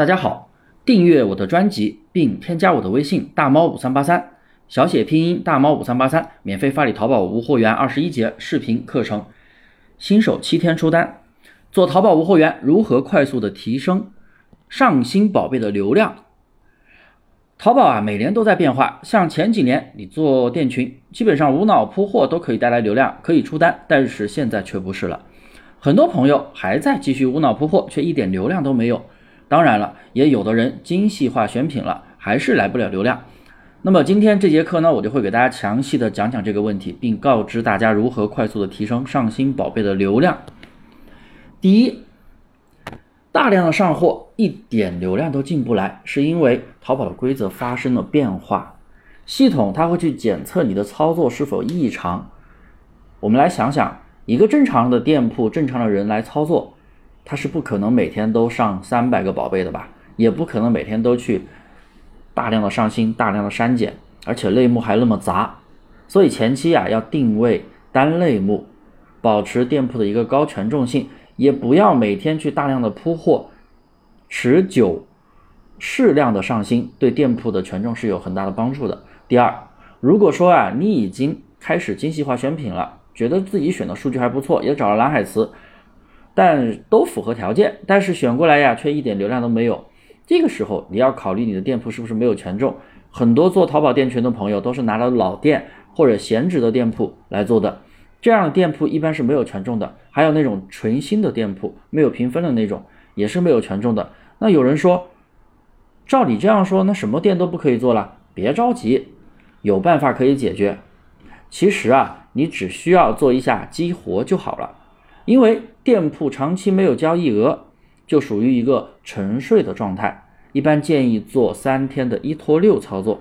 大家好，订阅我的专辑并添加我的微信大猫五三八三，小写拼音大猫五三八三，免费发你淘宝无货源二十一节视频课程，新手七天出单。做淘宝无货源，如何快速的提升上新宝贝的流量？淘宝啊，每年都在变化。像前几年你做店群，基本上无脑铺货都可以带来流量，可以出单，但是现在却不是了。很多朋友还在继续无脑铺货，却一点流量都没有。当然了，也有的人精细化选品了，还是来不了流量。那么今天这节课呢，我就会给大家详细的讲讲这个问题，并告知大家如何快速的提升上新宝贝的流量。第一，大量的上货一点流量都进不来，是因为淘宝的规则发生了变化，系统它会去检测你的操作是否异常。我们来想想，一个正常的店铺、正常的人来操作，他是不可能每天都上三百个宝贝的吧？也不可能每天都去大量的上新、大量的删减，而且类目还那么杂，所以前期啊要定位单类目，保持店铺的一个高权重性。也不要每天去大量的铺货，持久适量的上新，对店铺的权重是有很大的帮助的。第二，如果说啊，你已经开始精细化选品了，觉得自己选的数据还不错，也找了蓝海词，但都符合条件，但是选过来呀，却一点流量都没有。这个时候你要考虑你的店铺是不是没有权重。很多做淘宝店群的朋友都是拿了老店或者闲置的店铺来做的。这样的店铺一般是没有权重的，还有那种纯新的店铺，没有评分的那种，也是没有权重的。那有人说，照你这样说，那什么店都不可以做了？别着急，有办法可以解决。其实啊，你只需要做一下激活就好了。因为店铺长期没有交易额，就属于一个沉睡的状态。一般建议做三天的一拖六操作。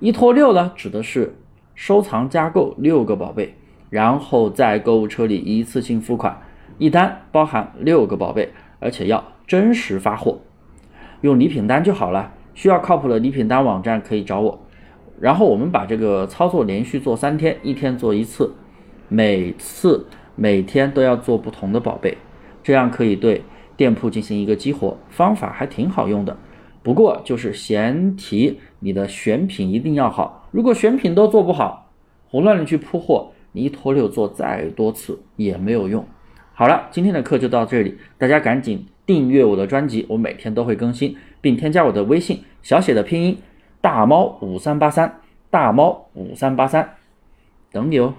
一拖六呢，指的是收藏加购六个宝贝。然后在购物车里一次性付款，一单包含六个宝贝，而且要真实发货，用礼品单就好了。需要靠谱的礼品单网站可以找我。然后我们把这个操作连续做三天，一天做一次，每次每天都要做不同的宝贝，这样可以对店铺进行一个激活。方法还挺好用的，不过就是前提你的选品一定要好。如果选品都做不好，胡乱的去铺货。你一拖六做再多次也没有用。好了，今天的课就到这里，大家赶紧订阅我的专辑，我每天都会更新，并添加我的微信，小写的拼音大猫五三八三，大猫五三八三，等你哦。